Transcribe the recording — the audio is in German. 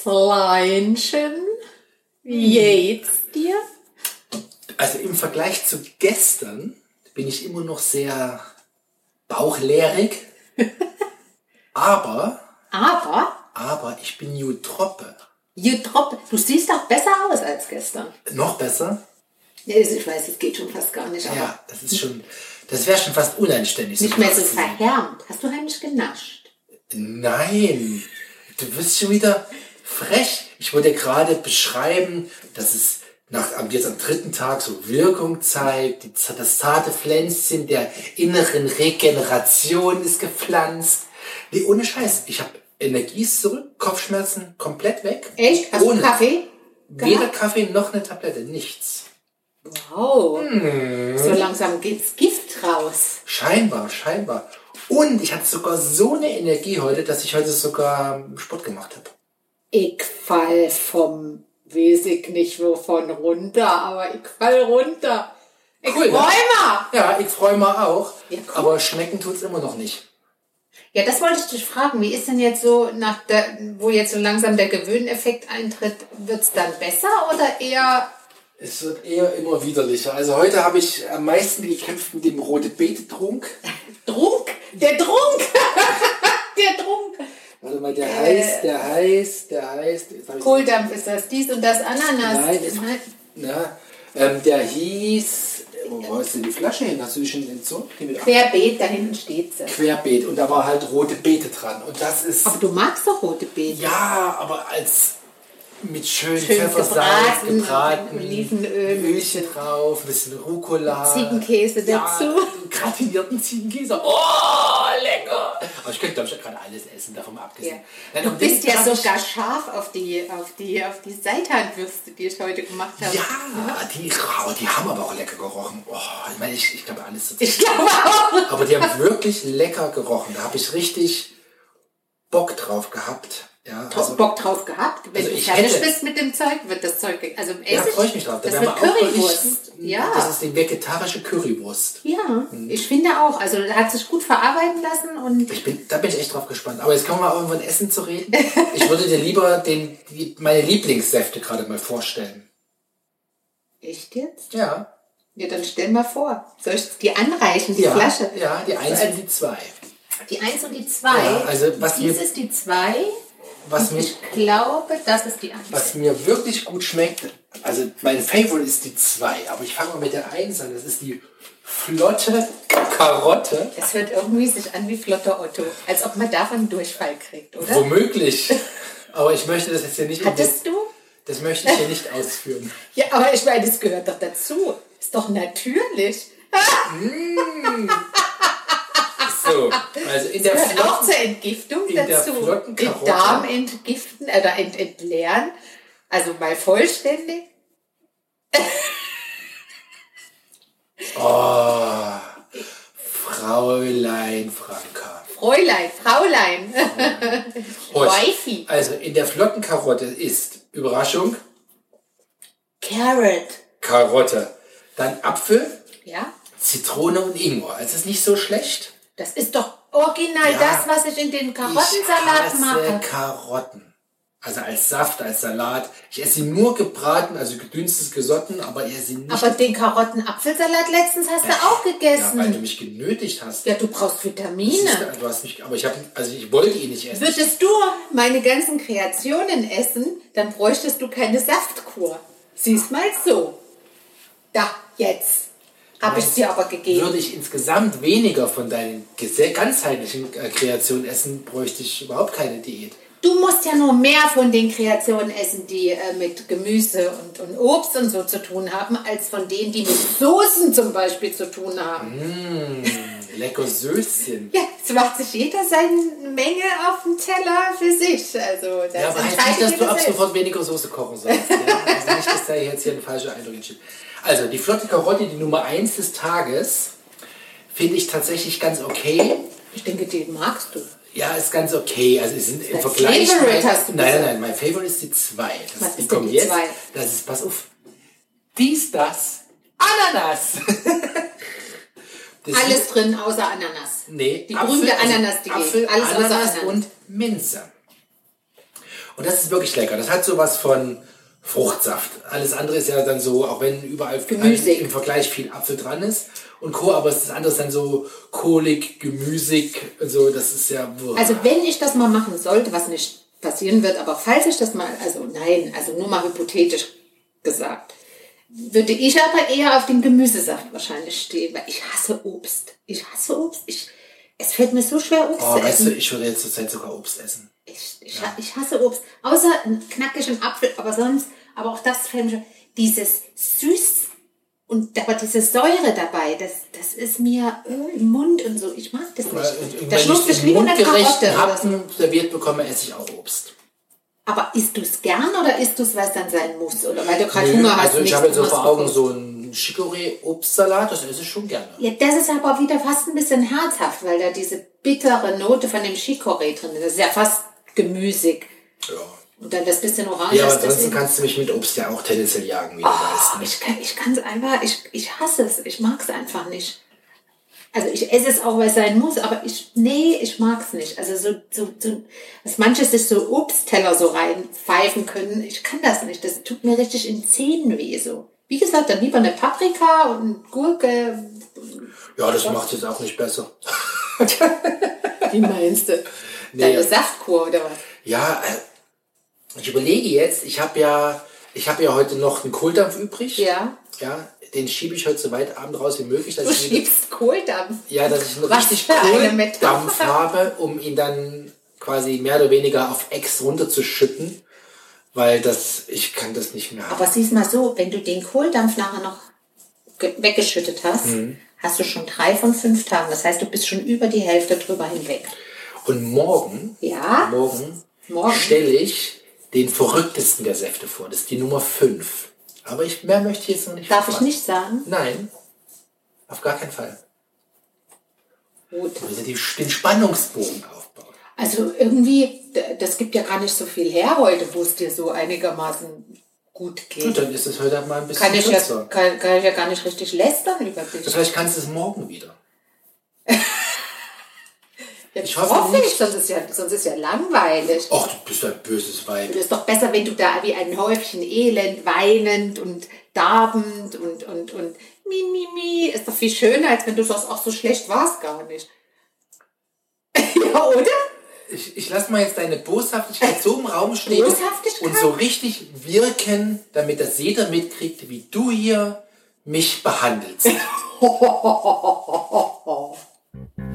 Schätzleinchen, wie geht's dir? Also im Vergleich zu gestern bin ich immer noch sehr bauchleerig. aber, Aber, aber ich bin Jutroppe. Jutrop, du siehst auch besser aus als gestern. Noch besser? Ja, also Ich weiß, es geht schon fast gar nicht, Ja, das ist schon, das wäre schon fast unanständig. nicht mehr so zu sehen. verhärmt. Hast du heimlich genascht? Nein, du wirst schon wieder frech. Ich wollte gerade beschreiben, dass es nach, jetzt am dritten Tag so Wirkung zeigt. Die, das zarte Pflänzchen der inneren Regeneration ist gepflanzt. Nee, ohne Scheiß. Ich habe Energie ist zurück, Kopfschmerzen komplett weg. Echt? Hast ohne Kaffee? Weder? Kaffee noch eine Tablette, nichts. Wow. Hm. So langsam geht's Gift raus. Scheinbar, scheinbar. Und ich hatte sogar so eine Energie heute, dass ich heute sogar Sport gemacht habe. Ich fall vom, weiß ich nicht wovon runter, aber ich fall runter. Ich Cool, ne? freu mal. Ja, ich freue mich auch. Ja, cool. aber schmecken tut's immer noch nicht. Ja, das wollte ich dich fragen. Wie ist denn jetzt so, nach der, wo jetzt so langsam der Gewöhneffekt eintritt, wird's dann besser oder eher Es wird eher immer widerlicher. Also heute habe ich am meisten gekämpft mit dem rote Beete-Trunk. Trunk? Der Trunk! der Trunk! Warte mal, der heißt, der heißt, der heißt. Kohldampf ist das, dies und das Ananas. Nein, das- Na, ähm, der hieß. Wo ist denn die Flasche hin? Hast du die schon entzogen? Die Querbeet, da hinten steht sie. Querbeet. Und da war halt rote Beete dran. Und das ist. Aber du magst doch rote Beete. Ja, aber als mit schön, Schön Pfeffersalz gebraten, gebraten, Olivenöl. Ölchen drauf, ein bisschen Rucola. Ziegenkäse dazu. Ja, gratinierten Ziegenkäse. Oh! Aber ich könnte, glaube ich, gerade alles essen, davon abgesehen. Ja. Nein, Du bist ja sogar scharf auf die, auf die, auf die Seitanwürste, die ich heute gemacht habe. Ja, die, oh, die haben aber auch lecker gerochen. Oh, ich meine, ich, ich glaube, alles so. Ich glaube auch. Aber die haben wirklich lecker gerochen. Da habe ich richtig Bock drauf gehabt. Ja, also, Bock drauf gehabt. Wenn Also du fertig hätte- bist mit dem Zeug, wird das Zeug, also im ja, freue ich mich drauf. Da das wird Currywurst. Ja. Das ist die vegetarische Currywurst. ja, ich finde auch. Also hat sich gut verarbeiten lassen und Ich bin, da bin ich echt drauf gespannt. Aber jetzt kommen wir auch von Essen zu reden. Ich würde dir lieber den, die, meine Lieblingssäfte gerade mal vorstellen. echt jetzt? Ja. Ja, dann stell mal vor. Soll ich die anreichen, die ja, Flasche? Ja, die eins und die zwei. Die 1 und die 2. Ja, also was Dies ist die 2. Was mich Ich glaube, das ist die 1. Was mir wirklich gut schmeckt, also mein Favorite ist die 2, aber ich fange mal mit der 1 an. Das ist die flotte Karotte. Es hört irgendwie sich an wie Flotter Otto. Als ob man davon einen Durchfall kriegt, oder? Womöglich. Aber ich möchte das jetzt hier nicht. Hattest du? Das möchte ich hier nicht ausführen. Ja, aber ich meine, das gehört doch dazu. Ist doch natürlich. So, also in der Gehört auch flotten, zur Entgiftung in dazu. flotten Den. Darm entgiften oder ent entleeren. Also mal vollständig. oh, Fräulein Franka. Fräulein, Fraulein. Wifi. Also in der flotten Karotte ist Überraschung Carrot. Karotte, dann Apfel, Ja, Zitrone und Ingwer. Also ist nicht so schlecht. Das ist doch original Ja. das, was ich in den Karottensalat ich mache. Karotten. Also als Saft, als Salat. Ich esse sie nur gebraten, also gedünstet, gesotten, aber ich esse sie nicht. Aber den Karottenapfelsalat letztens hast du auch ja, gegessen. weil du mich genötigt hast. Ja, du brauchst Vitamine. du, du hast mich, aber ich habe, also ich wollte ihn nicht essen. Würdest du meine ganzen Kreationen essen, dann bräuchtest du keine Saftkur. Siehst mal so. Da, jetzt. Habe ich dir aber gegeben. Würde ich insgesamt weniger von deinen ganzheitlichen äh, Kreationen essen, bräuchte ich überhaupt keine Diät. Du musst ja nur mehr von den Kreationen essen, die äh, mit Gemüse und, und Obst und so zu tun haben, als von denen, die mit Soßen zum Beispiel zu tun haben. Lecker Söschen. Ja, es macht sich jeder seine Menge auf dem Teller für sich. Also das Ja, aber heißt entscheidet nicht, dass du ab sofort weniger Soße kochen sollst. Ja? Also nicht, dass da jetzt hier ein falscher Eindruck entsteht. Also, die flotte Karotte, die Nummer 1 des Tages, finde ich tatsächlich ganz okay. Ich denke, den magst du. Ja, ist ganz okay. Also, es sind im Vergleich. Favorite hast du nein, nein, nein, mein Favorite ist die 2. Was Das, die ist denn die jetzt. zwei? Das ist, pass auf. Dies, das, Ananas. Alles drin außer Ananas. Nee, Die berühmte Ananas-Diät. Apfel, Alles Ananas Ananas. und Minze. Und das ist wirklich lecker. Das hat sowas von Fruchtsaft. Alles andere ist ja dann so, auch wenn überall Gemüsig. im Vergleich viel Apfel dran ist und Co., aber das andere ist dann so kohlig, gemüsig, so, das ist ja... boah. Also wenn ich das mal machen sollte, was nicht passieren wird, aber falls ich das mal, also nein, also nur mal hypothetisch gesagt, würde ich aber eher auf den Gemüsesaft wahrscheinlich stehen, weil ich hasse Obst. Ich hasse Obst. Ich, es fällt mir so schwer, Obst oh, zu weißt essen. du, ich würde jetzt zurzeit sogar Obst essen. Ich, ich, ich hasse Obst. Außer einen knackigen Apfel, aber sonst, aber auch das fällt mir schon. Dieses süß und aber diese Säure dabei, das, das ist mir äh, im Mund und so. Ich mag das nicht. Da schluckt ich lieber eine Karotte. Happen serviert bekomme, esse ich auch Obst. Aber isst du es gern oder isst du es, weil es dann sein muss? Oder weil du gerade Hunger hast? also ich habe jetzt so vor Augen so einen Chicorée-Obstsalat, das esse ich schon gerne. Ja, das ist aber wieder fast ein bisschen herzhaft, weil da diese bittere Note von dem Chicorée drin ist. Das ist ja fast gemüsig. Ja. Und dann das bisschen orange Ja, aber ansonsten kannst du mich mit Obst ja auch tendenziell jagen, wie du weißt. Oh, Ne? ich kann ich kann es einfach, ich, ich hasse es, ich mag es einfach nicht. Also ich esse es auch, weil es sein muss, aber ich, nee, ich mag es nicht. Also so, so, so, dass manche sich so Obstteller so reinpfeifen können, ich kann das nicht. Das tut mir richtig in Zähnen weh so. Wie gesagt, dann lieber eine Paprika und eine Gurke. Ja, das macht jetzt auch nicht besser. Wie meinst du? Nee. Deine Saftkur oder was? Ja, äh, ich überlege jetzt, ich habe ja, ich habe ja heute noch einen Kohldampf übrig. Ja. Ja, den schiebe ich heute so weit abend raus wie möglich, dass Du ich schiebst Kohldampf. ja, dass ich einen Was richtig Kohldampf habe, um ihn dann quasi mehr oder weniger auf Ex runterzuschütten, weil das, ich kann das nicht mehr. Aber siehst mal so, wenn du den Kohldampf nachher noch ge- weggeschüttet hast, Mhm. hast du schon drei von fünf Tagen. Das heißt, du bist schon über die Hälfte drüber hinweg. Und morgen, Ja? morgen, Morgen? stelle ich den verrücktesten der Säfte vor. Das ist die Nummer 5. Aber ich, mehr möchte ich jetzt noch nicht Darf ich nicht sagen? Nein, auf gar keinen Fall. Gut. Ich will die, den Spannungsbogen aufbauen. Also irgendwie, das gibt ja gar nicht so viel her heute, wo es dir so einigermaßen gut Gut, geht. dann ist es heute mal ein bisschen Kann ich, ja, kann, kann ich ja gar nicht richtig lästern über dich. Das heißt, kannst du es morgen wieder. Ich hoffe hoffe nicht. ich, sonst ist ja, sonst ist ja langweilig. Ach, du bist ein böses Weib. Es ist doch besser, wenn du da wie ein Häufchen elend, weinend und darbend und, und, und mi, mi, mi. Ist doch viel schöner, als wenn du sagst, ach, so schlecht war es gar nicht. ja, oder? Ich, ich lasse mal jetzt deine Boshaftigkeit so im Raum stehen und so richtig wirken, damit das jeder mitkriegt, wie du hier mich behandelst.